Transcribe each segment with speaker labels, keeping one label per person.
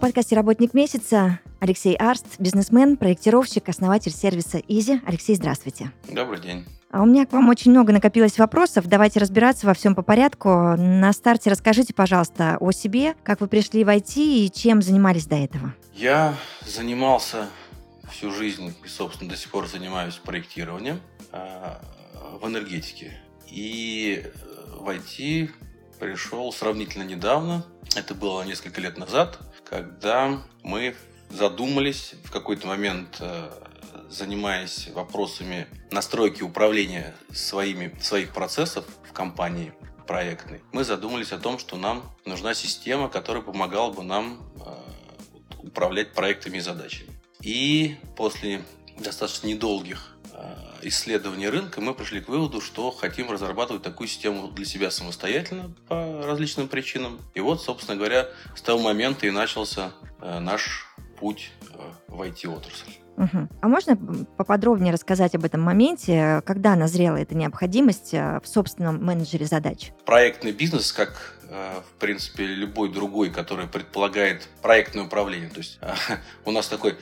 Speaker 1: В подкасте «Работник месяца» Алексей Арст, бизнесмен, проектировщик, основатель сервиса Изи. Алексей, здравствуйте.
Speaker 2: Добрый день.
Speaker 1: А у меня к вам очень много накопилось вопросов. Давайте разбираться во всем по порядку. На старте расскажите, пожалуйста, о себе, как вы пришли в IT и чем занимались до этого.
Speaker 2: Я занимался всю жизнь и, собственно, до сих пор занимаюсь проектированием э, в энергетике. И в IT пришел сравнительно недавно. Это было несколько лет назад, когда мы задумались в какой-то момент, э, занимаясь вопросами настройки управления своими, своих процессов в компании проектной, мы задумались о том, что нам нужна система, которая помогала бы нам э, управлять проектами и задачами. И после достаточно недолгих исследований рынка мы пришли к выводу, что хотим разрабатывать такую систему для себя самостоятельно по различным причинам. И вот, собственно говоря, с того момента и начался наш путь в IT-отрасль.
Speaker 1: Угу. А можно поподробнее рассказать об этом моменте, когда назрела эта необходимость э, в собственном менеджере задач?
Speaker 2: Проектный бизнес, как э, в принципе, любой другой, который предполагает проектное управление. То есть у нас такой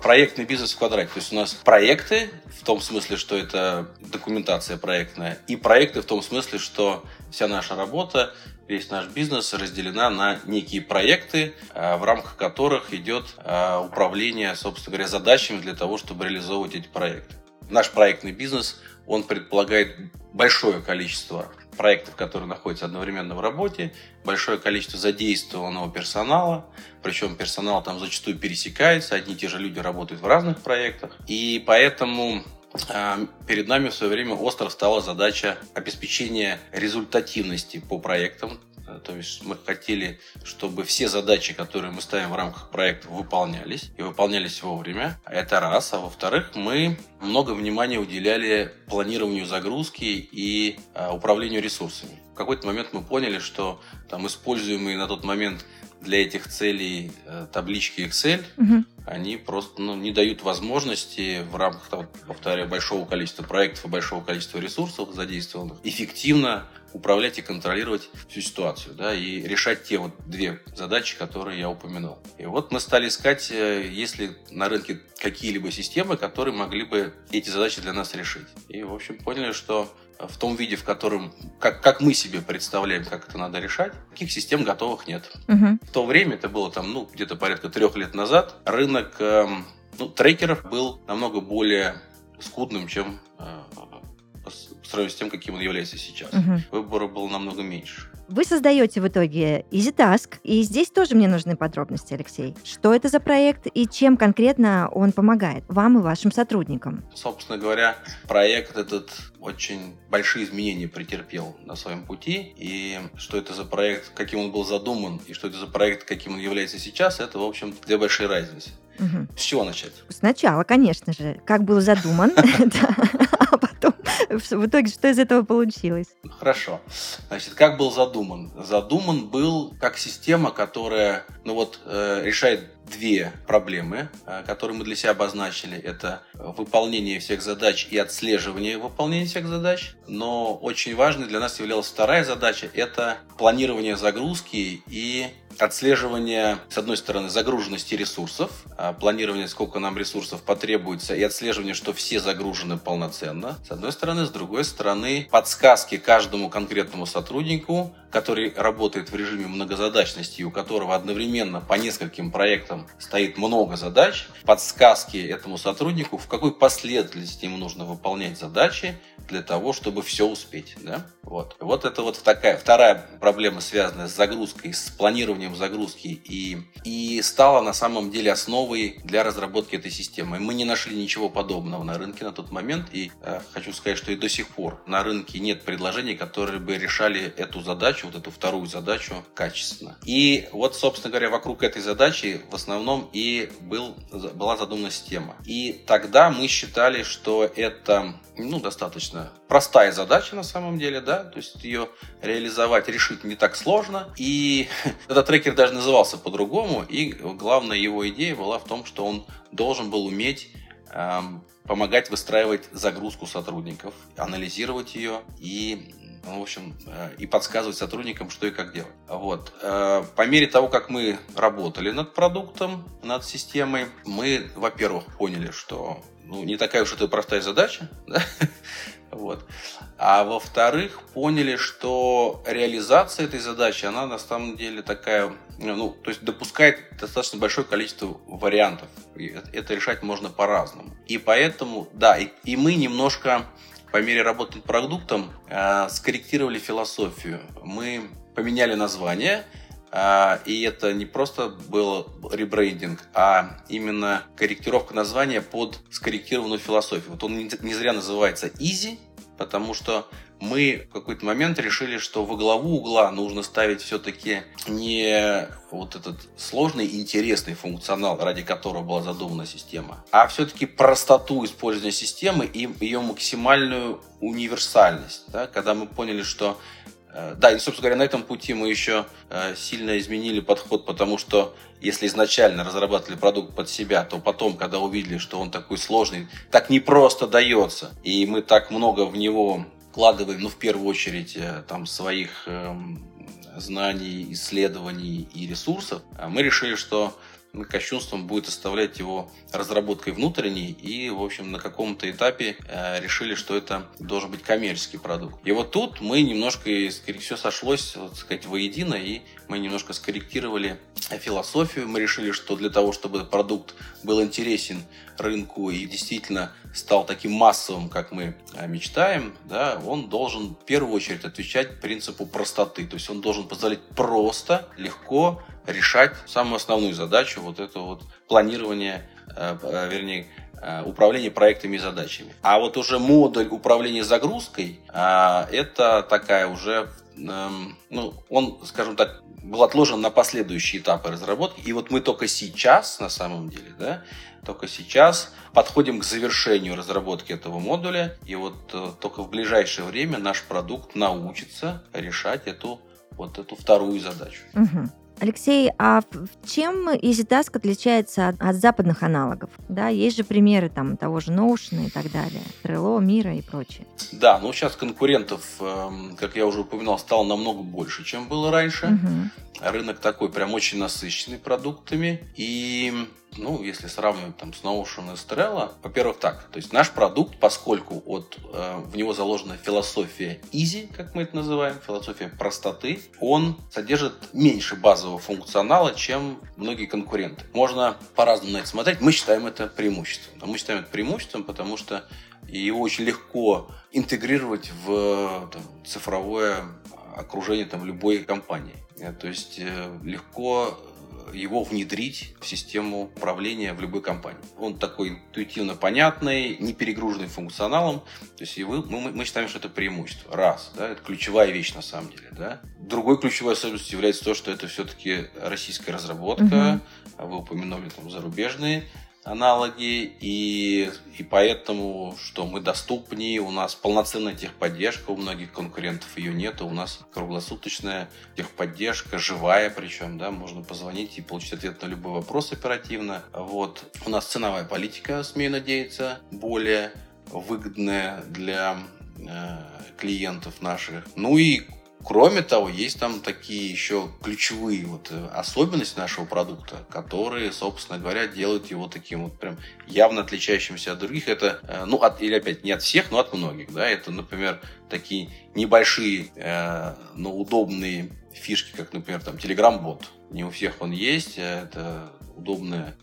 Speaker 2: проектный бизнес в квадрате. То есть у нас проекты в том смысле, что это документация проектная, и проекты в том смысле, что вся наша работа весь наш бизнес разделена на некие проекты, э, в рамках которых идет э, управление, собственно говоря, задачами для того, чтобы реализовывать эти проекты. Наш проектный бизнес, он предполагает большое количество проектов, которые находятся одновременно в работе, большое количество задействованного персонала, причем персонал там зачастую пересекается, одни и те же люди работают в разных проектах, и поэтому перед нами в свое время остро стала задача обеспечения результативности по проектам. Э, то есть мы хотели, чтобы все задачи, которые мы ставим в рамках проекта, выполнялись и выполнялись вовремя. Это раз. А во-вторых, мы много внимания уделяли планированию загрузки и а, управлению ресурсами. В какой-то момент мы поняли, что там используемые на тот момент для этих целей э, таблички Excel, угу. они просто ну, не дают возможности в рамках, там, повторяю, большого количества проектов и большого количества ресурсов задействованных эффективно управлять и контролировать всю ситуацию, да, и решать те вот две задачи, которые я упомянул. И вот мы стали искать, э, есть ли на рынке какие-либо системы, которые могли бы эти задачи для нас решить. И, в общем, поняли, что в том виде, в котором, как, как мы себе представляем, как это надо решать, таких систем готовых нет. Угу. В то время, это было там, ну, где-то порядка трех лет назад, рынок эм, ну, трекеров был намного более скудным, чем э, сравнению с тем, каким он является сейчас. Угу. Выбора было намного меньше.
Speaker 1: Вы создаете в итоге EasyTask, и здесь тоже мне нужны подробности, Алексей. Что это за проект и чем конкретно он помогает вам и вашим сотрудникам?
Speaker 2: Собственно говоря, проект этот очень большие изменения претерпел на своем пути, и что это за проект, каким он был задуман, и что это за проект, каким он является сейчас, это, в общем, две большие разницы. Угу. С чего начать?
Speaker 1: Сначала, конечно же, как был задуман, в итоге что из этого получилось?
Speaker 2: Хорошо. Значит, как был задуман? Задуман был как система, которая ну вот, э, решает две проблемы, э, которые мы для себя обозначили. Это выполнение всех задач и отслеживание выполнения всех задач. Но очень важной для нас являлась вторая задача – это планирование загрузки и отслеживание, с одной стороны, загруженности ресурсов, а планирование, сколько нам ресурсов потребуется, и отслеживание, что все загружены полноценно. С одной стороны, с другой стороны, подсказки каждому конкретному сотруднику, который работает в режиме многозадачности, у которого одновременно по нескольким проектам стоит много задач, подсказки этому сотруднику, в какой последовательности ему нужно выполнять задачи для того, чтобы все успеть. Да? Вот. вот это вот такая вторая проблема, связанная с загрузкой, с планированием загрузки и, и стала на самом деле основой для разработки этой системы. Мы не нашли ничего подобного на рынке на тот момент, и э, хочу сказать, что и до сих пор на рынке нет предложений, которые бы решали эту задачу, вот эту вторую задачу качественно. И вот, собственно говоря, вокруг этой задачи в основном и был, была задумана система. И тогда мы считали, что это ну, достаточно простая задача на самом деле, да, то есть ее реализовать, решить не так сложно. И этот трекер даже назывался по-другому, и главная его идея была в том, что он должен был уметь эм, помогать выстраивать загрузку сотрудников, анализировать ее и в общем, э, и подсказывать сотрудникам, что и как делать. Вот. Э, по мере того, как мы работали над продуктом, над системой, мы, во-первых, поняли, что ну, не такая уж это простая задача, да? вот. А во-вторых, поняли, что реализация этой задачи, она на самом деле такая, ну, то есть допускает достаточно большое количество вариантов. И это решать можно по-разному. И поэтому, да, и, и мы немножко по мере работы над продуктом э, скорректировали философию. Мы поменяли название, э, и это не просто был ребрендинг, а именно корректировка названия под скорректированную философию. Вот он не, не зря называется Easy, потому что мы в какой-то момент решили, что во главу угла нужно ставить все-таки не вот этот сложный интересный функционал, ради которого была задумана система, а все-таки простоту использования системы и ее максимальную универсальность. Да? Когда мы поняли, что э, да, и, собственно говоря, на этом пути мы еще э, сильно изменили подход, потому что если изначально разрабатывали продукт под себя, то потом, когда увидели, что он такой сложный, так не просто дается, и мы так много в него вкладываем, ну, в первую очередь, э, там, своих эм, знаний, исследований и ресурсов, а мы решили, что кощунством будет оставлять его разработкой внутренней и, в общем, на каком-то этапе э, решили, что это должен быть коммерческий продукт. И вот тут мы немножко, все сошлось, вот, сказать, воедино, и мы немножко скорректировали философию. Мы решили, что для того, чтобы продукт был интересен рынку и действительно стал таким массовым, как мы э, мечтаем, да, он должен в первую очередь отвечать принципу простоты. То есть он должен позволять просто, легко решать самую основную задачу, вот это вот планирование, э, э, вернее, управление проектами и задачами. А вот уже модуль управления загрузкой, это такая уже, эм, ну, он, скажем так, был отложен на последующие этапы разработки. И вот мы только сейчас, на самом деле, да, только сейчас подходим к завершению разработки этого модуля. И вот э, только в ближайшее время наш продукт научится решать эту вот эту вторую задачу.
Speaker 1: Угу. Алексей, а чем EasyTask отличается от, от западных аналогов? Да, есть же примеры там того же Notion и так далее, Trello, Мира и прочее.
Speaker 2: Да, ну сейчас конкурентов, эм, как я уже упоминал, стало намного больше, чем было раньше. Угу. Рынок такой прям очень насыщенный продуктами. И ну, если сравнивать там с Notion и Strella, во-первых, так, то есть наш продукт, поскольку от, э, в него заложена философия easy, как мы это называем, философия простоты, он содержит меньше базового функционала, чем многие конкуренты. Можно по-разному на это смотреть. Мы считаем это преимуществом. Мы считаем это преимуществом, потому что его очень легко интегрировать в там, цифровое окружение там, любой компании. Э, то есть э, легко его внедрить в систему управления в любой компании. Он такой интуитивно понятный, не перегруженный функционалом. То есть и вы, мы, мы считаем, что это преимущество. Раз, да, это ключевая вещь на самом деле. Да. Другой ключевой особенностью является то, что это все-таки российская разработка. Угу. Вы упомянули там зарубежные аналоги, и, и поэтому, что мы доступнее, у нас полноценная техподдержка, у многих конкурентов ее нет, у нас круглосуточная техподдержка, живая причем, да, можно позвонить и получить ответ на любой вопрос оперативно. Вот. У нас ценовая политика, смею надеяться, более выгодная для э, клиентов наших. Ну и Кроме того, есть там такие еще ключевые вот э, особенности нашего продукта, которые, собственно говоря, делают его таким вот прям явно отличающимся от других. Это, э, ну, от, или опять не от всех, но от многих, да. Это, например, такие небольшие, э, но удобные фишки, как, например, там Telegram-бот. Не у всех он есть, это удобная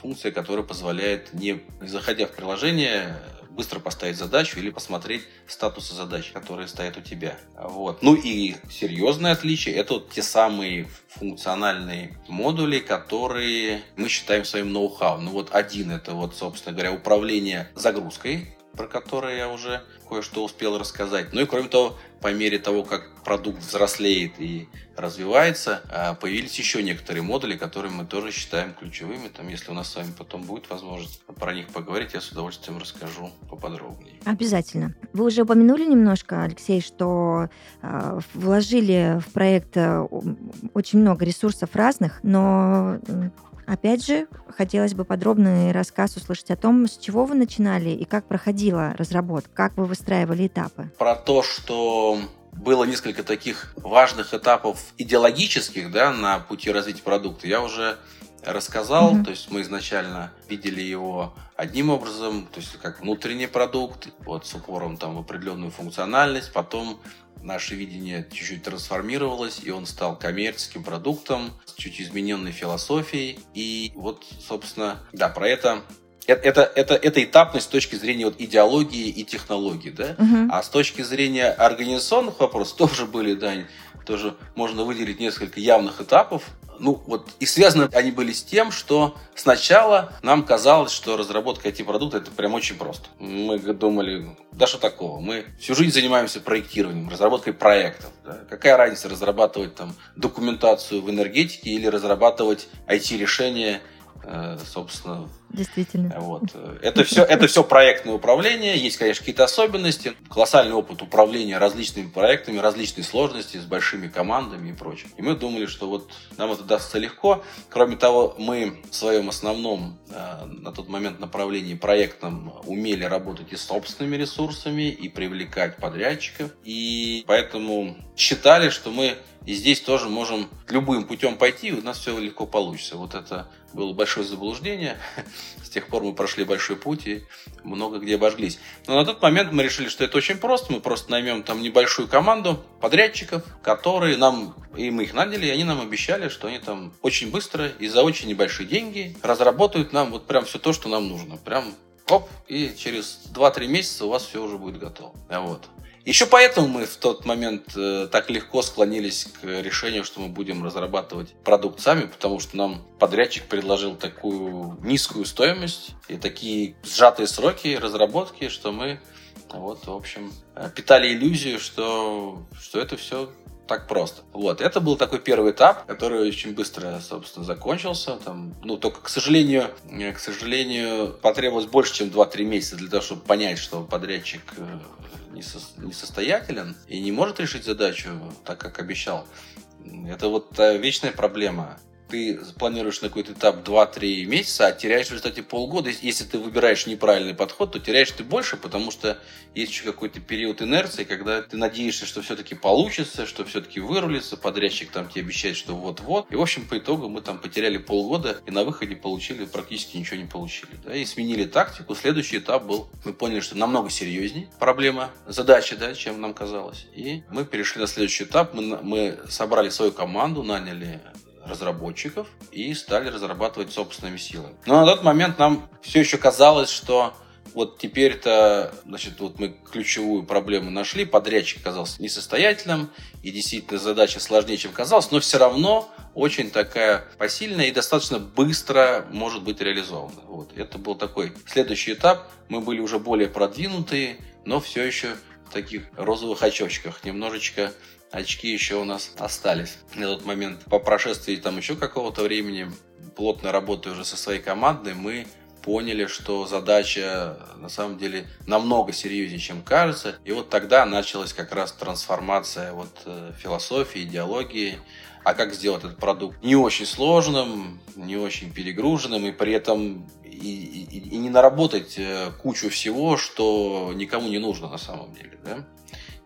Speaker 2: функция, которая позволяет, не заходя в приложение, быстро поставить задачу или посмотреть статусы задач, которые стоят у тебя. Вот. Ну и серьезное отличие – это вот те самые функциональные модули, которые мы считаем своим ноу-хау. Ну вот один – это вот, собственно говоря, управление загрузкой про которые я уже кое-что успел рассказать. Ну и кроме того, по мере того, как продукт взрослеет и развивается, а, появились еще некоторые модули, которые мы тоже считаем ключевыми. Там, если у нас с вами потом будет возможность про них поговорить, я с удовольствием расскажу поподробнее.
Speaker 1: Обязательно. Вы уже упомянули немножко, Алексей, что э, вложили в проект э, очень много ресурсов разных, но Опять же, хотелось бы подробный рассказ услышать о том, с чего вы начинали и как проходила разработка, как вы выстраивали этапы.
Speaker 2: Про то, что было несколько таких важных этапов идеологических да, на пути развития продукта, я уже рассказал. Mm-hmm. То есть мы изначально видели его одним образом, то есть как внутренний продукт, вот с упором там в определенную функциональность. Потом наше видение чуть-чуть трансформировалось, и он стал коммерческим продуктом с чуть измененной философией. И вот, собственно, да, про это это, это, это этапность с точки зрения вот идеологии и технологий, да? Угу. А с точки зрения организационных вопросов тоже были, да, тоже можно выделить несколько явных этапов. Ну, вот, и связаны они были с тем, что сначала нам казалось, что разработка IT-продукта это прям очень просто. Мы думали, да что такого, мы всю жизнь занимаемся проектированием, разработкой проектов. Да? Какая разница разрабатывать там документацию в энергетике или разрабатывать IT-решения Э, собственно.
Speaker 1: Действительно.
Speaker 2: Вот. Это все, это все проектное управление. Есть, конечно, какие-то особенности. Колоссальный опыт управления различными проектами, различные сложности с большими командами и прочим. И мы думали, что вот нам это дастся легко. Кроме того, мы в своем основном э, на тот момент направлении проектном умели работать и с собственными ресурсами, и привлекать подрядчиков. И поэтому считали, что мы и здесь тоже можем любым путем пойти, и у нас все легко получится. Вот это было большое заблуждение. С тех пор мы прошли большой путь и много где обожглись. Но на тот момент мы решили, что это очень просто. Мы просто наймем там небольшую команду подрядчиков, которые нам, и мы их наняли, и они нам обещали, что они там очень быстро и за очень небольшие деньги разработают нам вот прям все то, что нам нужно. Прям оп, и через 2-3 месяца у вас все уже будет готово. Вот. Еще поэтому мы в тот момент э, так легко склонились к решению, что мы будем разрабатывать продукт сами, потому что нам подрядчик предложил такую низкую стоимость и такие сжатые сроки разработки, что мы вот, в общем, э, питали иллюзию, что, что это все так просто. Вот, это был такой первый этап, который очень быстро, собственно, закончился. Там, ну, только, к сожалению, э, к сожалению, потребовалось больше, чем 2-3 месяца для того, чтобы понять, что подрядчик э, несостоятелен и не может решить задачу так, как обещал. Это вот вечная проблема ты планируешь на какой-то этап 2-3 месяца, а теряешь в результате полгода. Если ты выбираешь неправильный подход, то теряешь ты больше, потому что есть еще какой-то период инерции, когда ты надеешься, что все-таки получится, что все-таки вырулится, подрядчик там тебе обещает, что вот-вот. И, в общем, по итогу мы там потеряли полгода и на выходе получили, практически ничего не получили. Да, и сменили тактику. Следующий этап был, мы поняли, что намного серьезнее проблема, задача, да, чем нам казалось. И мы перешли на следующий этап. Мы, мы собрали свою команду, наняли разработчиков и стали разрабатывать собственными силами. Но на тот момент нам все еще казалось, что вот теперь-то, значит, вот мы ключевую проблему нашли, подрядчик оказался несостоятельным, и действительно задача сложнее, чем казалось, но все равно очень такая посильная и достаточно быстро может быть реализована. Вот. Это был такой следующий этап. Мы были уже более продвинутые, но все еще в таких розовых очочках, немножечко очки еще у нас остались. На тот момент, по прошествии там еще какого-то времени, плотно работая уже со своей командой, мы поняли, что задача на самом деле намного серьезнее, чем кажется. И вот тогда началась как раз трансформация вот э, философии, идеологии. А как сделать этот продукт не очень сложным, не очень перегруженным и при этом и, и, и не наработать э, кучу всего, что никому не нужно на самом деле. Да?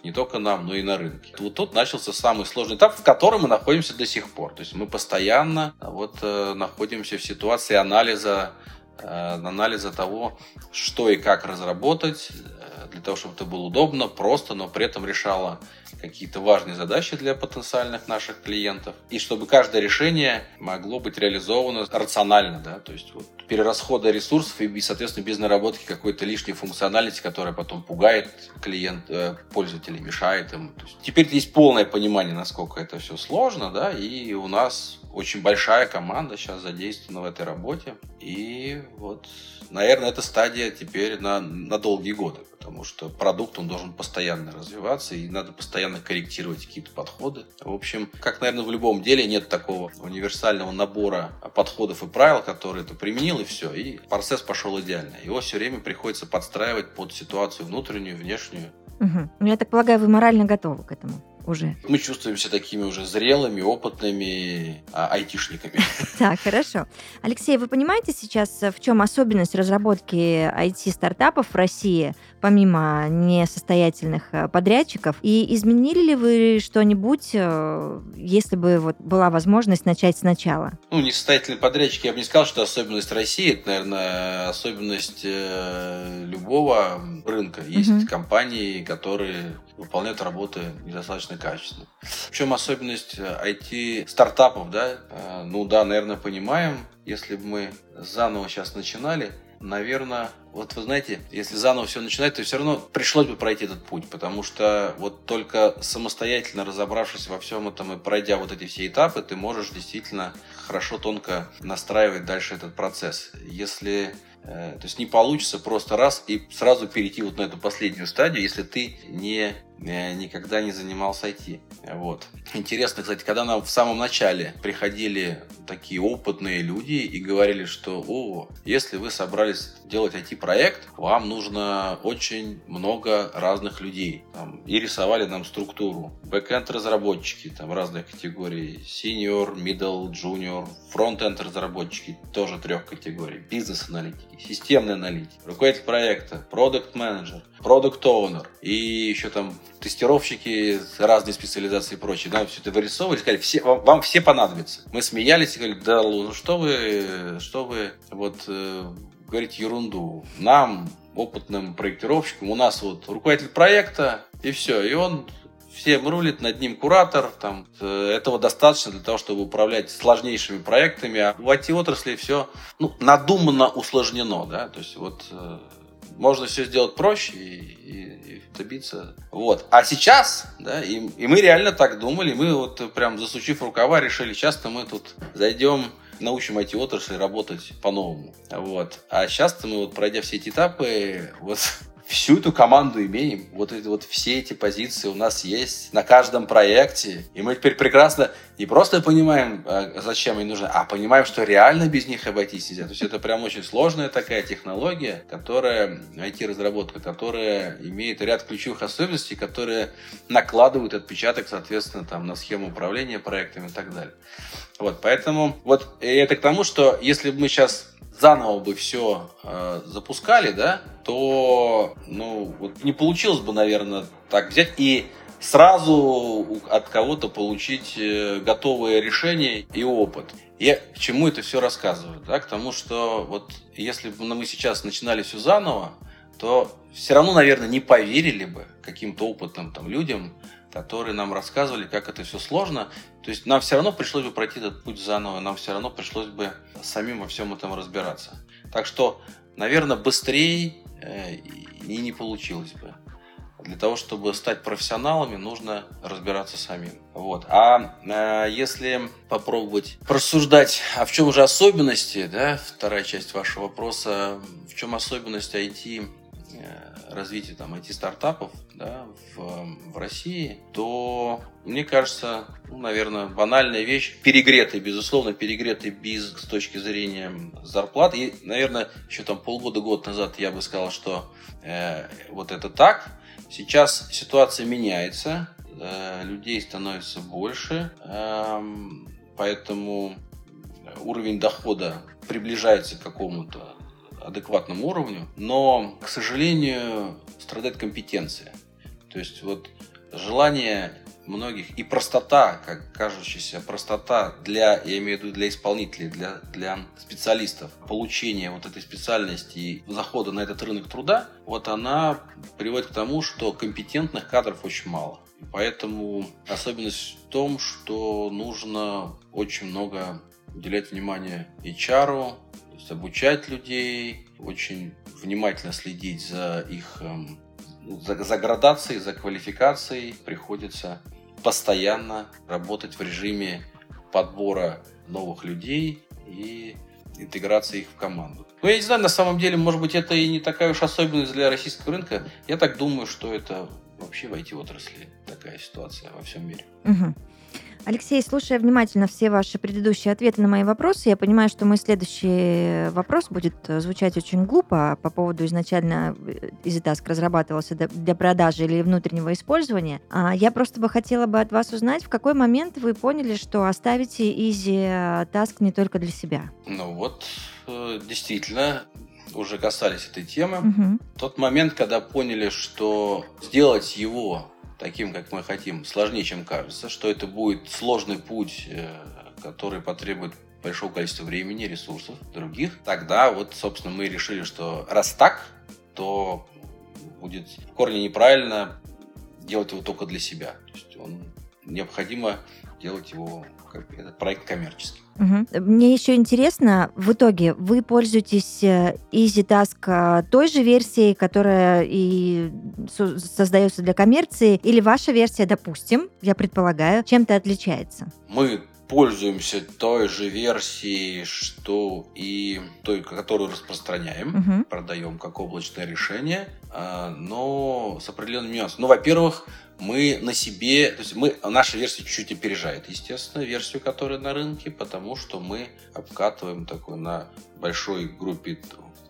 Speaker 2: Не только нам, но и на рынке. Вот тут начался самый сложный этап, в котором мы находимся до сих пор. То есть мы постоянно вот, э, находимся в ситуации анализа, э, анализа того, что и как разработать, э, для того, чтобы это было удобно, просто, но при этом решало какие-то важные задачи для потенциальных наших клиентов, и чтобы каждое решение могло быть реализовано рационально, да, то есть вот перерасхода ресурсов и, соответственно, без наработки какой-то лишней функциональности, которая потом пугает клиент, э, пользователей, мешает им. То есть теперь есть полное понимание, насколько это все сложно, да, и у нас очень большая команда сейчас задействована в этой работе. И вот, наверное, эта стадия теперь на, на долгие годы, потому что продукт, он должен постоянно развиваться, и надо постоянно корректировать какие-то подходы. В общем, как, наверное, в любом деле нет такого универсального набора подходов и правил, которые ты применил, и все, и процесс пошел идеально. Его все время приходится подстраивать под ситуацию внутреннюю, внешнюю.
Speaker 1: Угу. Я так полагаю, вы морально готовы к этому уже.
Speaker 2: Мы чувствуемся такими уже зрелыми, опытными а, айтишниками.
Speaker 1: Так, хорошо. Алексей, вы понимаете сейчас, в чем особенность разработки IT-стартапов в России, помимо несостоятельных э, подрядчиков? И изменили ли вы что-нибудь, э, если бы вот была возможность начать сначала?
Speaker 2: Ну, несостоятельные подрядчики, я бы не сказал, что особенность России, это, наверное, особенность э, любого рынка. Есть угу. компании, которые выполняют работы недостаточно качественно. В чем особенность IT-стартапов, да? Ну да, наверное, понимаем. Если бы мы заново сейчас начинали, наверное, вот вы знаете, если заново все начинать, то все равно пришлось бы пройти этот путь, потому что вот только самостоятельно разобравшись во всем этом и пройдя вот эти все этапы, ты можешь действительно хорошо, тонко настраивать дальше этот процесс. Если э, то есть не получится просто раз и сразу перейти вот на эту последнюю стадию, если ты не никогда не занимался IT. Вот. Интересно, кстати, когда нам в самом начале приходили такие опытные люди и говорили, что о, если вы собрались делать IT-проект, вам нужно очень много разных людей. Там, и рисовали нам структуру. Бэкенд разработчики, там разных категорий. Senior, middle, junior, фронтенд разработчики, тоже трех категорий. Бизнес-аналитики, системные аналитики, руководитель проекта, продукт менеджер продукт оунер и еще там тестировщики разные специализации и прочее. Нам все это вырисовывали, сказали, все, вам, вам все понадобятся. Мы смеялись и говорили, да ну что вы, что вы вот э, говорите ерунду. Нам, опытным проектировщикам, у нас вот руководитель проекта, и все. И он всем рулит, над ним куратор, там, э, этого достаточно для того, чтобы управлять сложнейшими проектами, а в IT-отрасли все ну, надуманно усложнено, да, то есть вот э, можно все сделать проще и, и, и добиться. Вот. А сейчас, да, и, и мы реально так думали, мы вот прям засучив рукава решили, часто мы тут зайдем научим IT-отрасли работать по-новому. Вот. А сейчас мы вот пройдя все эти этапы, вот всю эту команду имеем. Вот, это, вот все эти позиции у нас есть на каждом проекте. И мы теперь прекрасно не просто понимаем, а, зачем они нужны, а понимаем, что реально без них обойтись нельзя. То есть это прям очень сложная такая технология, которая, IT-разработка, которая имеет ряд ключевых особенностей, которые накладывают отпечаток, соответственно, там, на схему управления проектами и так далее. Вот, поэтому вот это к тому, что если бы мы сейчас заново бы все э, запускали, да, то ну, вот не получилось бы, наверное, так взять и сразу от кого-то получить э, готовое решение и опыт. Я к чему это все рассказываю? Да? К тому, что вот если бы мы сейчас начинали все заново, то все равно, наверное, не поверили бы каким-то опытным там, людям, которые нам рассказывали, как это все сложно. То есть нам все равно пришлось бы пройти этот путь заново, нам все равно пришлось бы самим во всем этом разбираться. Так что, наверное, быстрее э, и не получилось бы. Для того, чтобы стать профессионалами, нужно разбираться самим. Вот. А э, если попробовать просуждать, а в чем же особенности, да, вторая часть вашего вопроса, в чем особенность IT развития там IT-стартапов да, в, в России, то, мне кажется, ну, наверное, банальная вещь, перегретый, безусловно, перегретый бизнес с точки зрения зарплат. И, наверное, еще там полгода-год назад я бы сказал, что э, вот это так. Сейчас ситуация меняется, э, людей становится больше, э, поэтому уровень дохода приближается к какому-то адекватному уровню, но, к сожалению, страдает компетенция. То есть вот желание многих и простота, как кажущаяся простота для, я имею в виду для исполнителей, для, для специалистов, получения вот этой специальности и захода на этот рынок труда, вот она приводит к тому, что компетентных кадров очень мало. И поэтому особенность в том, что нужно очень много уделять внимание HR, есть обучать людей, очень внимательно следить за их эм, за, за градацией, за квалификацией. Приходится постоянно работать в режиме подбора новых людей и интеграции их в команду. Ну, я не знаю, на самом деле, может быть, это и не такая уж особенность для российского рынка. Я так думаю, что это вообще в IT-отрасли такая ситуация во всем мире.
Speaker 1: Угу. Алексей, слушая внимательно все ваши предыдущие ответы на мои вопросы, я понимаю, что мой следующий вопрос будет э, звучать очень глупо по поводу изначально э, EasyTask разрабатывался для продажи или внутреннего использования. А я просто бы хотела бы от вас узнать, в какой момент вы поняли, что оставите EasyTask не только для себя?
Speaker 2: Ну вот, э, действительно, уже касались этой темы. Угу. Тот момент, когда поняли, что сделать его таким, как мы хотим, сложнее, чем кажется, что это будет сложный путь, э, который потребует большого количества времени, ресурсов других, тогда вот, собственно, мы решили, что раз так, то будет в корне неправильно делать его только для себя. То есть он необходимо делать его как этот проект коммерческий.
Speaker 1: Угу. Мне еще интересно, в итоге вы пользуетесь э, EasyTask э, той же версией, которая и создается для коммерции, или ваша версия, допустим, я предполагаю, чем-то отличается?
Speaker 2: Мы пользуемся той же версией, что и той, которую распространяем, угу. продаем как облачное решение, а, но с определенным нюансом. Ну, во-первых, мы на себе, то есть мы, наша версия чуть-чуть опережает, естественно, версию, которая на рынке, потому что мы обкатываем такой на большой группе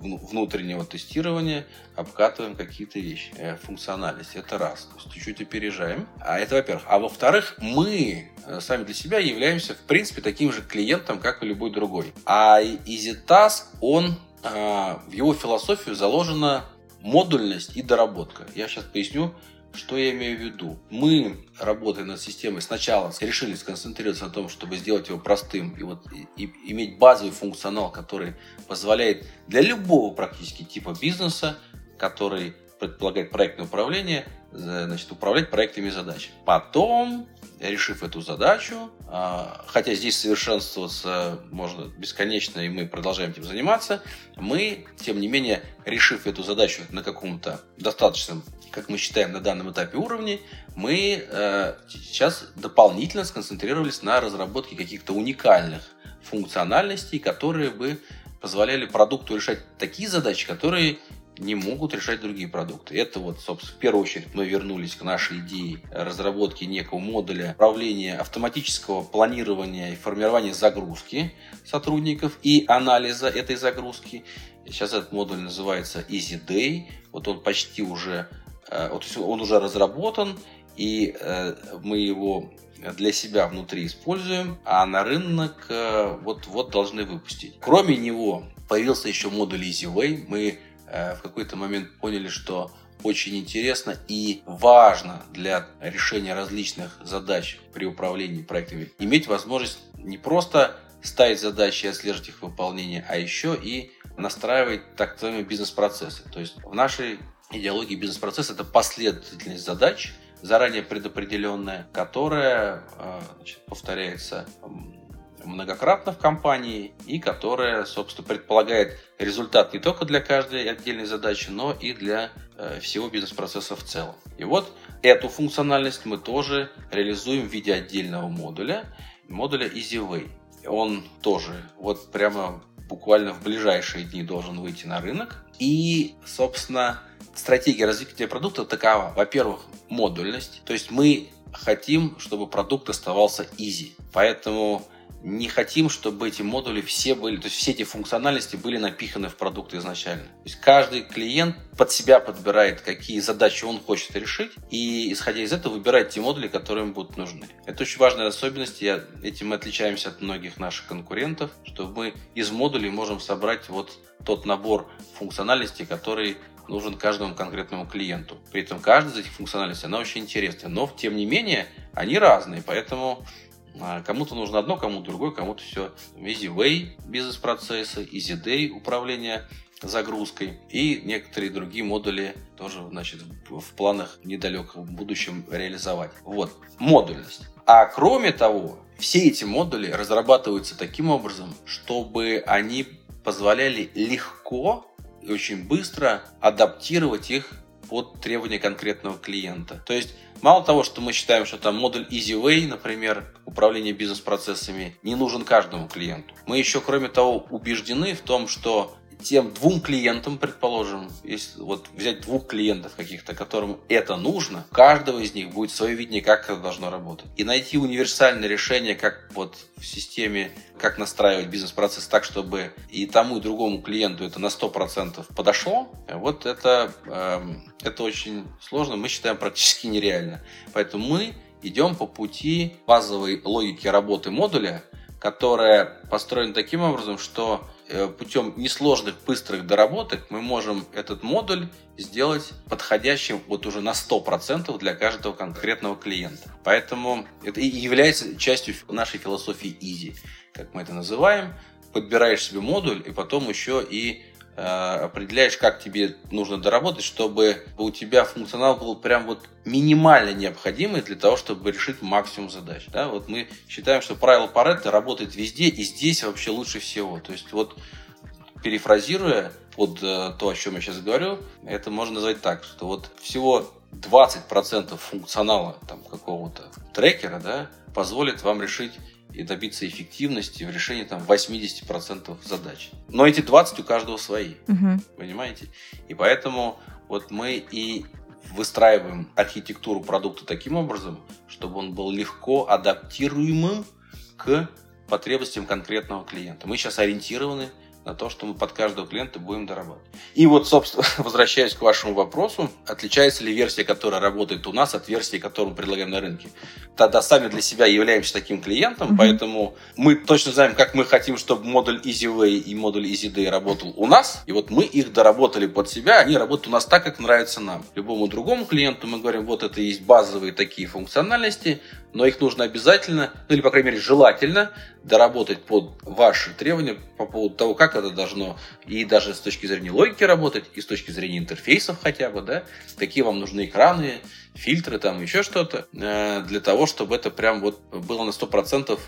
Speaker 2: внутреннего тестирования, обкатываем какие-то вещи, э, функциональность. Это раз. То есть чуть-чуть опережаем. А это во-первых. А во-вторых, мы э, сами для себя являемся, в принципе, таким же клиентом, как и любой другой. А EasyTask, он э, в его философию заложена модульность и доработка. Я сейчас поясню, что я имею в виду? Мы, работая над системой, сначала решили сконцентрироваться на том, чтобы сделать его простым и, вот, и, и иметь базовый функционал, который позволяет для любого практически типа бизнеса, который предполагает проектное управление, значит, управлять проектами и задачами. Потом, решив эту задачу, а, хотя здесь совершенствоваться можно бесконечно, и мы продолжаем этим заниматься, мы, тем не менее, решив эту задачу на каком-то достаточном как мы считаем на данном этапе уровне, мы э, сейчас дополнительно сконцентрировались на разработке каких-то уникальных функциональностей, которые бы позволяли продукту решать такие задачи, которые не могут решать другие продукты. Это вот, собственно, в первую очередь мы вернулись к нашей идее разработки некого модуля управления автоматического планирования и формирования загрузки сотрудников и анализа этой загрузки. Сейчас этот модуль называется Easy Day. Вот он почти уже Э, вот он уже разработан, и э, мы его для себя внутри используем, а на рынок вот-вот э, должны выпустить. Кроме него появился еще модуль EasyWay. Мы в какой-то момент поняли, что очень интересно и важно для решения различных задач при управлении проектами иметь возможность не просто ставить задачи и отслеживать их выполнение, а еще и настраивать так называемые бизнес-процессы. То есть в нашей идеологии бизнес-процесса – это последовательность задач, заранее предопределенная, которая э, значит, повторяется многократно в компании и которая, собственно, предполагает результат не только для каждой отдельной задачи, но и для э, всего бизнес-процесса в целом. И вот эту функциональность мы тоже реализуем в виде отдельного модуля, модуля EasyWay. Он тоже вот прямо буквально в ближайшие дни должен выйти на рынок. И, собственно, стратегия развития продукта такова. Во-первых, модульность. То есть мы хотим, чтобы продукт оставался easy. Поэтому не хотим, чтобы эти модули все были, то есть все эти функциональности были напиханы в продукт изначально. То есть каждый клиент под себя подбирает, какие задачи он хочет решить, и исходя из этого выбирает те модули, которые ему будут нужны. Это очень важная особенность, я, этим мы отличаемся от многих наших конкурентов, что мы из модулей можем собрать вот тот набор функциональностей, который нужен каждому конкретному клиенту. При этом каждая из этих функциональностей, она очень интересная, но тем не менее они разные, поэтому Кому-то нужно одно, кому-то другое, кому-то все. Easy Way бизнес-процессы, Easy Day управление загрузкой и некоторые другие модули тоже значит, в планах недалеком будущем реализовать. Вот, модульность. А кроме того, все эти модули разрабатываются таким образом, чтобы они позволяли легко и очень быстро адаптировать их под требования конкретного клиента. То есть Мало того, что мы считаем, что там модуль Easy Way, например, управление бизнес-процессами, не нужен каждому клиенту. Мы еще, кроме того, убеждены в том, что тем двум клиентам, предположим, если вот взять двух клиентов каких-то, которым это нужно, у каждого из них будет свое видение, как это должно работать. И найти универсальное решение, как вот в системе, как настраивать бизнес-процесс так, чтобы и тому, и другому клиенту это на 100% подошло, вот это, э, это очень сложно, мы считаем практически нереально. Поэтому мы идем по пути базовой логики работы модуля, которая построена таким образом, что путем несложных, быстрых доработок мы можем этот модуль сделать подходящим вот уже на 100% для каждого конкретного клиента. Поэтому это и является частью нашей философии Easy, как мы это называем. Подбираешь себе модуль и потом еще и Э, определяешь, как тебе нужно доработать, чтобы у тебя функционал был прям вот минимально необходимый для того, чтобы решить максимум задач. Да? Вот мы считаем, что правило Паретта работает везде и здесь вообще лучше всего. То есть вот перефразируя под э, то, о чем я сейчас говорю, это можно назвать так, что вот всего 20% функционала там, какого-то трекера да, позволит вам решить и добиться эффективности в решении там 80% задач. Но эти 20 у каждого свои, угу. понимаете? И поэтому вот мы и выстраиваем архитектуру продукта таким образом, чтобы он был легко адаптируемым к потребностям конкретного клиента. Мы сейчас ориентированы на то, что мы под каждого клиента будем дорабатывать. И вот, собственно, возвращаясь к вашему вопросу, отличается ли версия, которая работает у нас, от версии, которую мы предлагаем на рынке? Тогда сами для себя являемся таким клиентом, mm-hmm. поэтому мы точно знаем, как мы хотим, чтобы модуль EasyWay и модуль EasyDay работал у нас, и вот мы их доработали под себя, они работают у нас так, как нравится нам. Любому другому клиенту мы говорим, вот это есть базовые такие функциональности, но их нужно обязательно, ну или, по крайней мере, желательно доработать под ваши требования по поводу того, как это должно и даже с точки зрения логики работать, и с точки зрения интерфейсов хотя бы, да, какие вам нужны экраны, фильтры, там еще что-то, э, для того, чтобы это прям вот было на 100%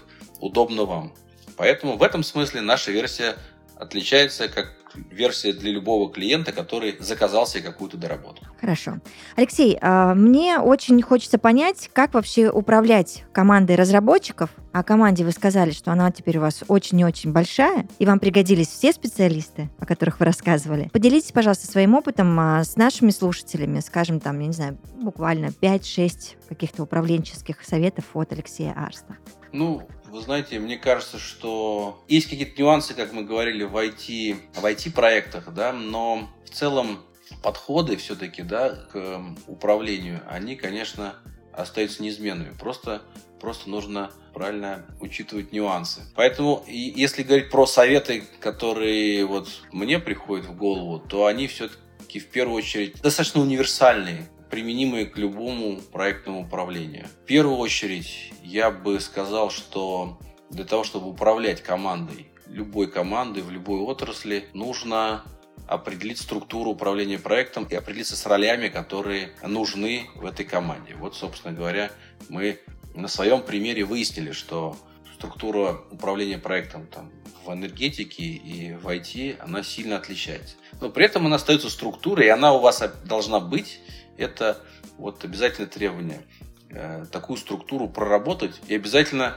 Speaker 2: удобно вам. Поэтому в этом смысле наша версия отличается как версия для любого клиента, который заказал себе какую-то доработку.
Speaker 1: Хорошо. Алексей, а, мне очень хочется понять, как вообще управлять командой разработчиков. О команде вы сказали, что она теперь у вас очень и очень большая, и вам пригодились все специалисты, о которых вы рассказывали. Поделитесь, пожалуйста, своим опытом а, с нашими слушателями, скажем, там, я не знаю, буквально 5-6 каких-то управленческих советов от Алексея Арста.
Speaker 2: Ну, вы знаете, мне кажется, что есть какие-то нюансы, как мы говорили, в IT, в IT-проектах, да, но в целом подходы все-таки, да, к управлению, они, конечно, остаются неизменными. Просто, просто нужно правильно учитывать нюансы. Поэтому, если говорить про советы, которые вот мне приходят в голову, то они все-таки в первую очередь достаточно универсальные применимые к любому проектному управлению. В первую очередь, я бы сказал, что для того, чтобы управлять командой, любой командой в любой отрасли, нужно определить структуру управления проектом и определиться с ролями, которые нужны в этой команде. Вот, собственно говоря, мы на своем примере выяснили, что структура управления проектом там, в энергетике и в IT, она сильно отличается. Но при этом она остается структурой, и она у вас должна быть, это вот обязательное требование. Э, такую структуру проработать и обязательно,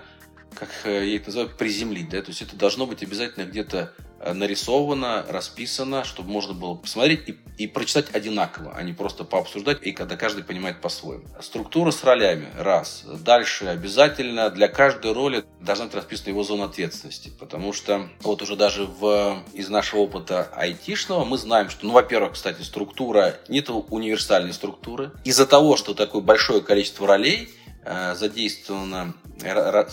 Speaker 2: как э, я это называю, приземлить. Да? То есть это должно быть обязательно где-то нарисовано, расписано, чтобы можно было посмотреть и, и прочитать одинаково, а не просто пообсуждать, и когда каждый понимает по-своему. Структура с ролями, раз. Дальше обязательно для каждой роли должна быть расписана его зона ответственности, потому что вот уже даже в, из нашего опыта айтишного мы знаем, что, ну, во-первых, кстати, структура, нет универсальной структуры. Из-за того, что такое большое количество ролей, Э, задействовано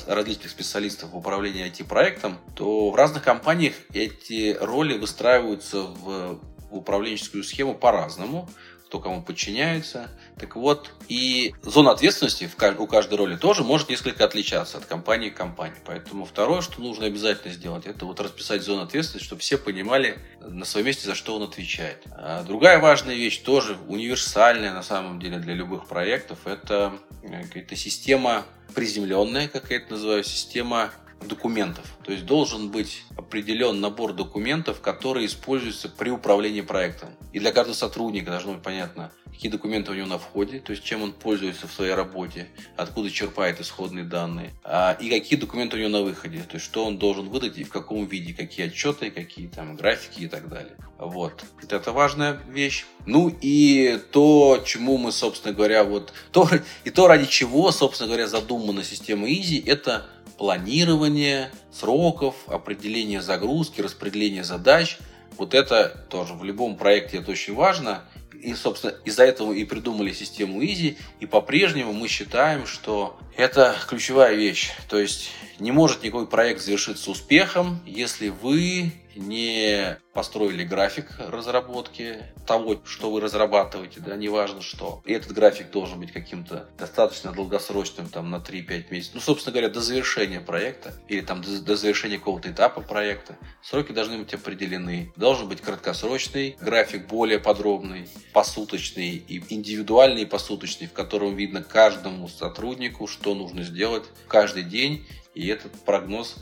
Speaker 2: различных специалистов в управлении IT-проектом, то в разных компаниях эти роли выстраиваются в управленческую схему по-разному кто кому подчиняется. Так вот, и зона ответственности у каждой роли тоже может несколько отличаться от компании к компании. Поэтому второе, что нужно обязательно сделать, это вот расписать зону ответственности, чтобы все понимали на своем месте, за что он отвечает. А другая важная вещь, тоже универсальная на самом деле для любых проектов, это э, какая-то система приземленная, как я это называю, система документов. То есть должен быть определен набор документов, которые используются при управлении проектом. И для каждого сотрудника должно быть понятно, какие документы у него на входе, то есть чем он пользуется в своей работе, откуда черпает исходные данные, а, и какие документы у него на выходе, то есть что он должен выдать и в каком виде, какие отчеты, какие там графики и так далее. Вот. Это важная вещь. Ну и то, чему мы, собственно говоря, вот то, и то, ради чего, собственно говоря, задумана система Easy, это планирование сроков, определение загрузки, распределение задач. Вот это тоже в любом проекте это очень важно. И, собственно, из-за этого и придумали систему Easy. И по-прежнему мы считаем, что это ключевая вещь. То есть не может никакой проект завершиться успехом, если вы не построили график разработки того, что вы разрабатываете, да, неважно что. И этот график должен быть каким-то достаточно долгосрочным, там, на 3-5 месяцев. Ну, собственно говоря, до завершения проекта или там до, до завершения какого-то этапа проекта. Сроки должны быть определены. Должен быть краткосрочный график, более подробный, посуточный и индивидуальный посуточный, в котором видно каждому сотруднику, что нужно сделать каждый день. И этот прогноз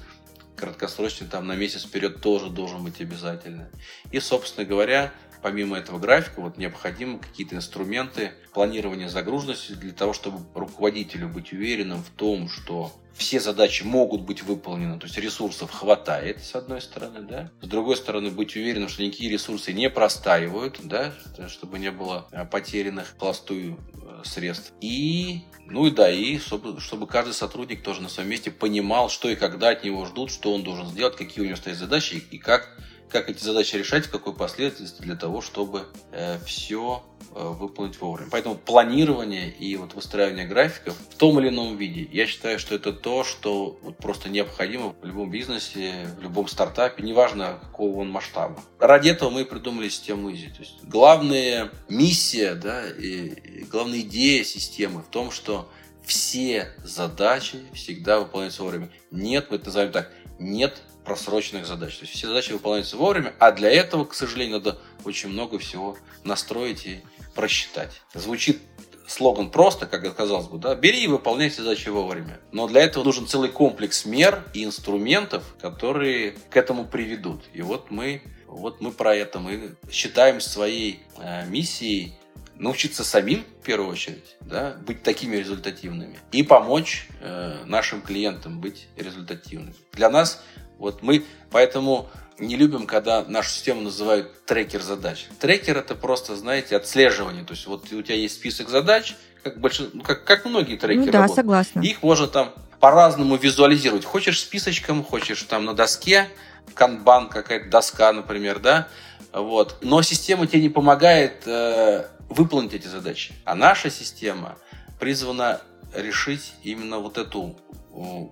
Speaker 2: краткосрочный, там на месяц вперед тоже должен быть обязательно. И, собственно говоря, помимо этого графика, вот необходимы какие-то инструменты планирования загруженности для того, чтобы руководителю быть уверенным в том, что все задачи могут быть выполнены, то есть ресурсов хватает, с одной стороны, да. С другой стороны, быть уверенным, что никакие ресурсы не простаивают, да, чтобы не было э, потерянных пластую э, средств. И ну и да, и чтобы, чтобы каждый сотрудник тоже на своем месте понимал, что и когда от него ждут, что он должен сделать, какие у него стоят задачи и как, как эти задачи решать, в какой последовательности для того, чтобы э, все э, выполнить вовремя. Поэтому планирование и вот выстраивание графиков в том или ином виде, я считаю, что это то, что вот просто необходимо в любом бизнесе, в любом стартапе, неважно какого он масштаба. Ради этого мы придумали систему Easy. То есть главная миссия, да, и, и главная идея системы в том, что все задачи всегда выполняются вовремя. Нет, мы это называем так, нет просроченных задач. То есть все задачи выполняются вовремя, а для этого, к сожалению, надо очень много всего настроить и просчитать. Звучит слоган просто, как казалось бы, да, бери и выполняй задачи вовремя. Но для этого нужен целый комплекс мер и инструментов, которые к этому приведут. И вот мы, вот мы про это. Мы считаем своей э, миссией научиться самим, в первую очередь, да, быть такими результативными и помочь э, нашим клиентам быть результативными. Для нас вот мы поэтому не любим, когда нашу систему называют трекер задач. Трекер это просто, знаете, отслеживание. То есть вот у тебя есть список задач, как, больше, ну, как, как многие трекеры.
Speaker 1: Ну да, работают. согласна.
Speaker 2: Их можно там по-разному визуализировать. Хочешь списочком, хочешь там на доске, канбан какая-то доска, например, да, вот. Но система тебе не помогает э, выполнить эти задачи. А наша система призвана решить именно вот эту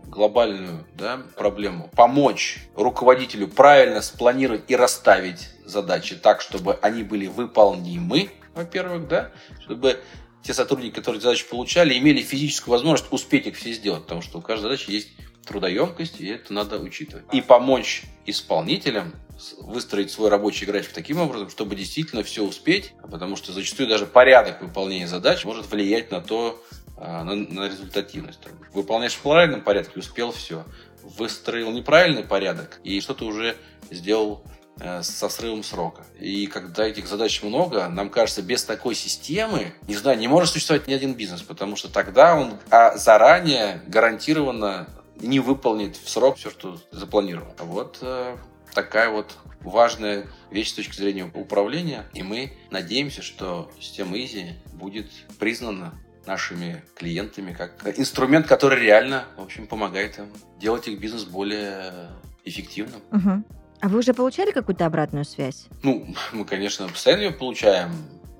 Speaker 2: глобальную да, проблему, помочь руководителю правильно спланировать и расставить задачи так, чтобы они были выполнимы, во-первых, да, чтобы те сотрудники, которые задачи получали, имели физическую возможность успеть их все сделать, потому что у каждой задачи есть трудоемкость, и это надо учитывать. И помочь исполнителям выстроить свой рабочий график таким образом, чтобы действительно все успеть, потому что зачастую даже порядок выполнения задач может влиять на то, а, на, на результативность. Выполняешь в правильном порядке, успел все. Выстроил неправильный порядок, и что-то уже сделал э, со срывом срока. И когда этих задач много, нам кажется, без такой системы, не знаю, не может существовать ни один бизнес, потому что тогда он а заранее гарантированно не выполнит в срок все, что запланировано. Вот э, такая вот важная вещь с точки зрения управления. И мы надеемся, что система Easy будет признана нашими клиентами как инструмент, который реально, в общем, помогает им делать их бизнес более эффективным.
Speaker 1: Угу. А вы уже получали какую-то обратную связь?
Speaker 2: Ну, мы, конечно, постоянно ее получаем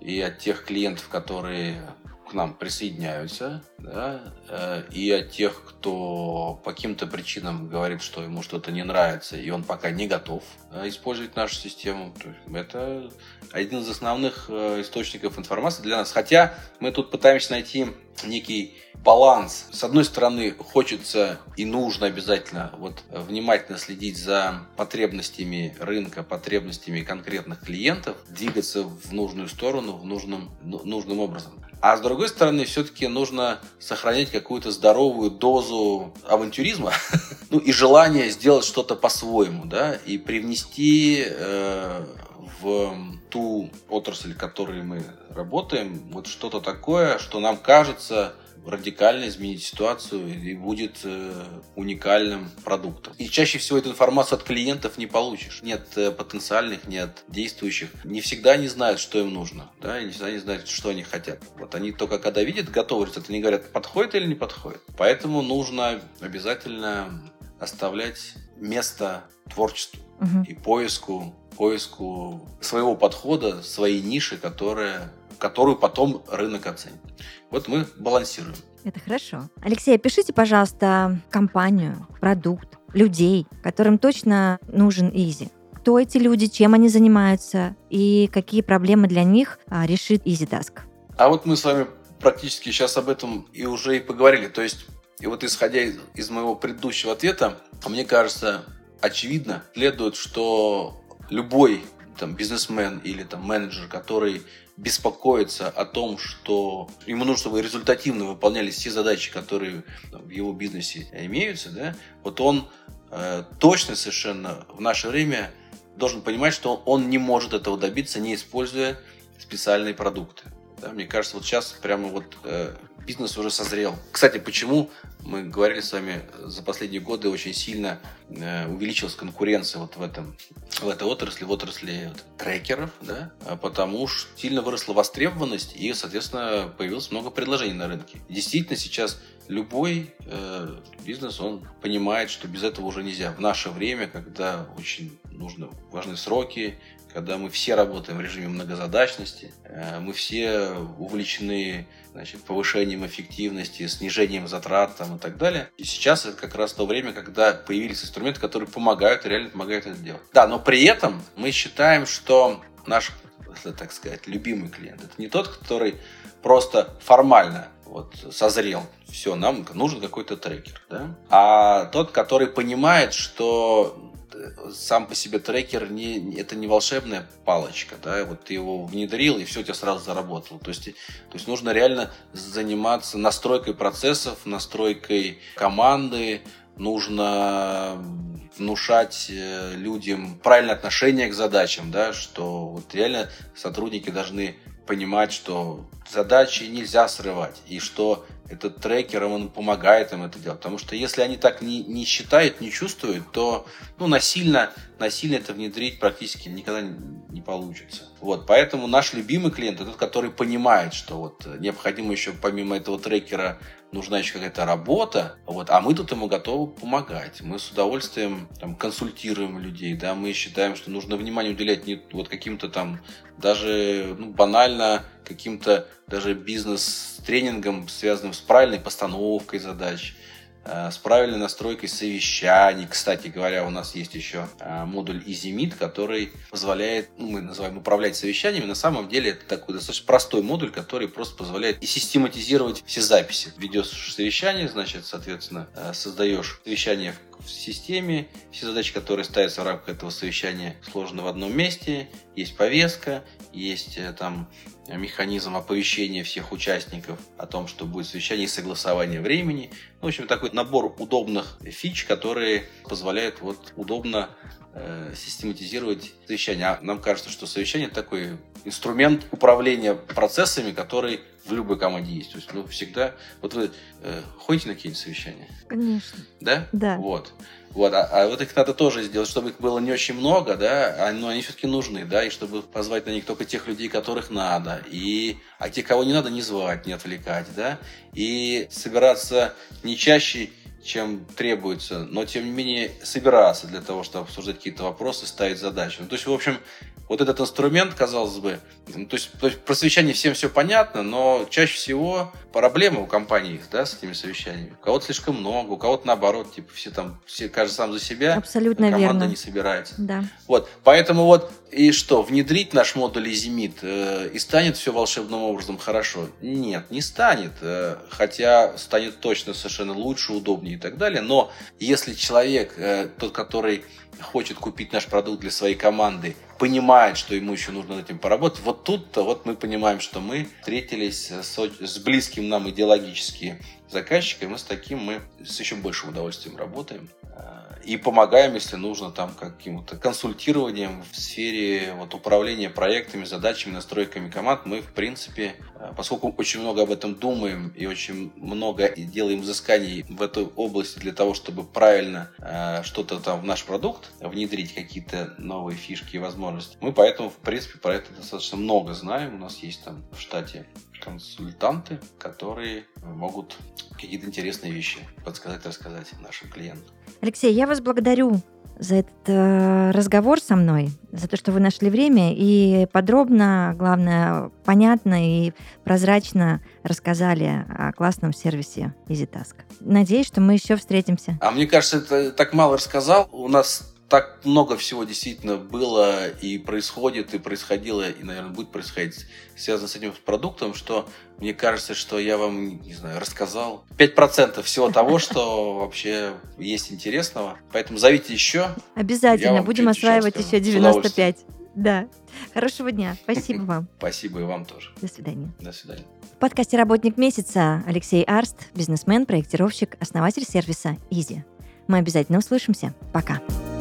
Speaker 2: и от тех клиентов, которые к нам присоединяются, да, э, и от тех, кто по каким-то причинам говорит, что ему что-то не нравится, и он пока не готов э, использовать нашу систему. Это один из основных э, источников информации для нас. Хотя мы тут пытаемся найти некий баланс. С одной стороны, хочется и нужно обязательно вот внимательно следить за потребностями рынка, потребностями конкретных клиентов, двигаться в нужную сторону, в нужном, ну, нужным образом. А с другой стороны, все-таки нужно сохранять какую-то здоровую дозу авантюризма, ну и желание сделать что-то по-своему, да, и привнести э, в ту отрасль, в которой мы работаем, вот что-то такое, что нам кажется радикально изменить ситуацию и будет э, уникальным продуктом. И чаще всего эту информацию от клиентов не получишь. Нет э, потенциальных, нет действующих. Не всегда они знают, что им нужно. Да, и не всегда они знают, что они хотят. Вот они только когда видят готовый рецепт, они говорят, подходит или не подходит. Поэтому нужно обязательно оставлять место творчеству угу. и поиску, поиску своего подхода, своей ниши, которая которую потом рынок оценит. Вот мы балансируем.
Speaker 1: Это хорошо. Алексей, опишите, пожалуйста, компанию, продукт, людей, которым точно нужен Изи. Кто эти люди, чем они занимаются и какие проблемы для них а, решит EasyTask?
Speaker 2: А вот мы с вами практически сейчас об этом и уже и поговорили. То есть, и вот исходя из, из моего предыдущего ответа, мне кажется, очевидно следует, что любой там, бизнесмен или там, менеджер, который беспокоится о том, что ему нужно, чтобы результативно выполнялись все задачи, которые в его бизнесе имеются, да, вот он э, точно совершенно в наше время должен понимать, что он не может этого добиться, не используя специальные продукты. Да, мне кажется, вот сейчас прямо вот э, бизнес уже созрел. Кстати, почему мы говорили с вами за последние годы очень сильно э, увеличилась конкуренция вот в этом в этой отрасли, в отрасли вот, трекеров, да, а потому что сильно выросла востребованность и, соответственно, появилось много предложений на рынке. Действительно, сейчас любой э, бизнес, он понимает, что без этого уже нельзя. В наше время, когда очень нужно важны сроки, когда мы все работаем в режиме многозадачности, э, мы все увлечены значит, повышением эффективности, снижением затрат там, и так далее. И сейчас это как раз то время, когда появились инструменты, которые помогают, реально помогают это делать. Да, но при этом мы считаем, что наш, так сказать, любимый клиент, это не тот, который просто формально вот созрел, все, нам нужен какой-то трекер, да? а тот, который понимает, что сам по себе трекер не, это не волшебная палочка, да, вот ты его внедрил, и все, у тебя сразу заработало. То есть, то есть нужно реально заниматься настройкой процессов, настройкой команды, нужно внушать э, людям правильное отношение к задачам, да, что вот реально сотрудники должны понимать, что задачи нельзя срывать, и что этот трекер, он помогает им это делать. Потому что если они так не, не считают, не чувствуют, то ну, насильно, насильно это внедрить практически никогда не, не получится. Вот, поэтому наш любимый клиент, тот, который понимает, что вот необходимо еще помимо этого трекера нужна еще какая-то работа, вот, а мы тут ему готовы помогать. Мы с удовольствием там, консультируем людей, да, мы считаем, что нужно внимание уделять не вот каким-то там даже ну, банально каким-то даже бизнес-тренингом, связанным с правильной постановкой задач, э, с правильной настройкой совещаний. Кстати говоря, у нас есть еще э, модуль EasyMeet, который позволяет, ну, мы называем управлять совещаниями. На самом деле это такой достаточно простой модуль, который просто позволяет и систематизировать все записи. Ведешь совещание, значит, соответственно, э, создаешь совещание в системе, все задачи, которые ставятся в рамках этого совещания, сложены в одном месте, есть повестка, есть там механизм оповещения всех участников о том, что будет совещание и согласование времени. Ну, в общем, такой набор удобных фич, которые позволяют вот удобно э, систематизировать совещание. А нам кажется, что совещание такой инструмент управления процессами, который в любой команде есть. То есть, ну, всегда... Вот вы э, ходите на какие-нибудь совещания?
Speaker 1: Конечно.
Speaker 2: Да?
Speaker 1: Да.
Speaker 2: Вот. Вот, а, а вот их надо тоже сделать, чтобы их было не очень много, да, а, но они все-таки нужны, да, и чтобы позвать на них только тех людей, которых надо, и, а тех, кого не надо, не звать, не отвлекать, да, и собираться не чаще, чем требуется, но тем не менее собираться для того, чтобы обсуждать какие-то вопросы, ставить задачи. Ну, то есть, в общем, вот этот инструмент, казалось бы, ну, то, есть, то есть про совещание всем все понятно, но чаще всего проблемы у компаний да, с этими совещаниями. У кого-то слишком много, у кого-то наоборот, типа все там, все каждый сам за себя,
Speaker 1: Абсолютно
Speaker 2: команда
Speaker 1: верно.
Speaker 2: не собирается.
Speaker 1: Да.
Speaker 2: Вот, поэтому вот и что, внедрить наш модуль EasyMeet э, и станет все волшебным образом хорошо? Нет, не станет. Э, хотя станет точно совершенно лучше, удобнее и так далее. Но если человек, э, тот, который хочет купить наш продукт для своей команды, понимает, что ему еще нужно над этим поработать, вот тут-то вот мы понимаем, что мы встретились с, с близким нам идеологически заказчиком, и с таким мы с еще большим удовольствием работаем и помогаем, если нужно, там каким-то консультированием в сфере вот, управления проектами, задачами, настройками команд. Мы, в принципе, э, поскольку очень много об этом думаем и очень много делаем изысканий в этой области для того, чтобы правильно э, что-то там в наш продукт внедрить, какие-то новые фишки и возможности, мы поэтому, в принципе, про это достаточно много знаем. У нас есть там в штате консультанты, которые могут какие-то интересные вещи подсказать, рассказать нашим клиентам.
Speaker 1: Алексей, я вас благодарю за этот э, разговор со мной, за то, что вы нашли время и подробно, главное, понятно и прозрачно рассказали о классном сервисе EasyTask. Надеюсь, что мы еще встретимся.
Speaker 2: А мне кажется, это так мало рассказал. У нас так много всего действительно было и происходит, и происходило, и, наверное, будет происходить, связано с этим продуктом, что мне кажется, что я вам, не знаю, рассказал 5% всего того, что вообще есть интересного. Поэтому зовите еще.
Speaker 1: Обязательно. Будем осваивать еще 95. Да. Хорошего дня. Спасибо вам.
Speaker 2: Спасибо и вам тоже.
Speaker 1: До свидания.
Speaker 2: До свидания.
Speaker 1: В подкасте «Работник месяца» Алексей Арст, бизнесмен, проектировщик, основатель сервиса «Изи». Мы обязательно услышимся. Пока. Пока.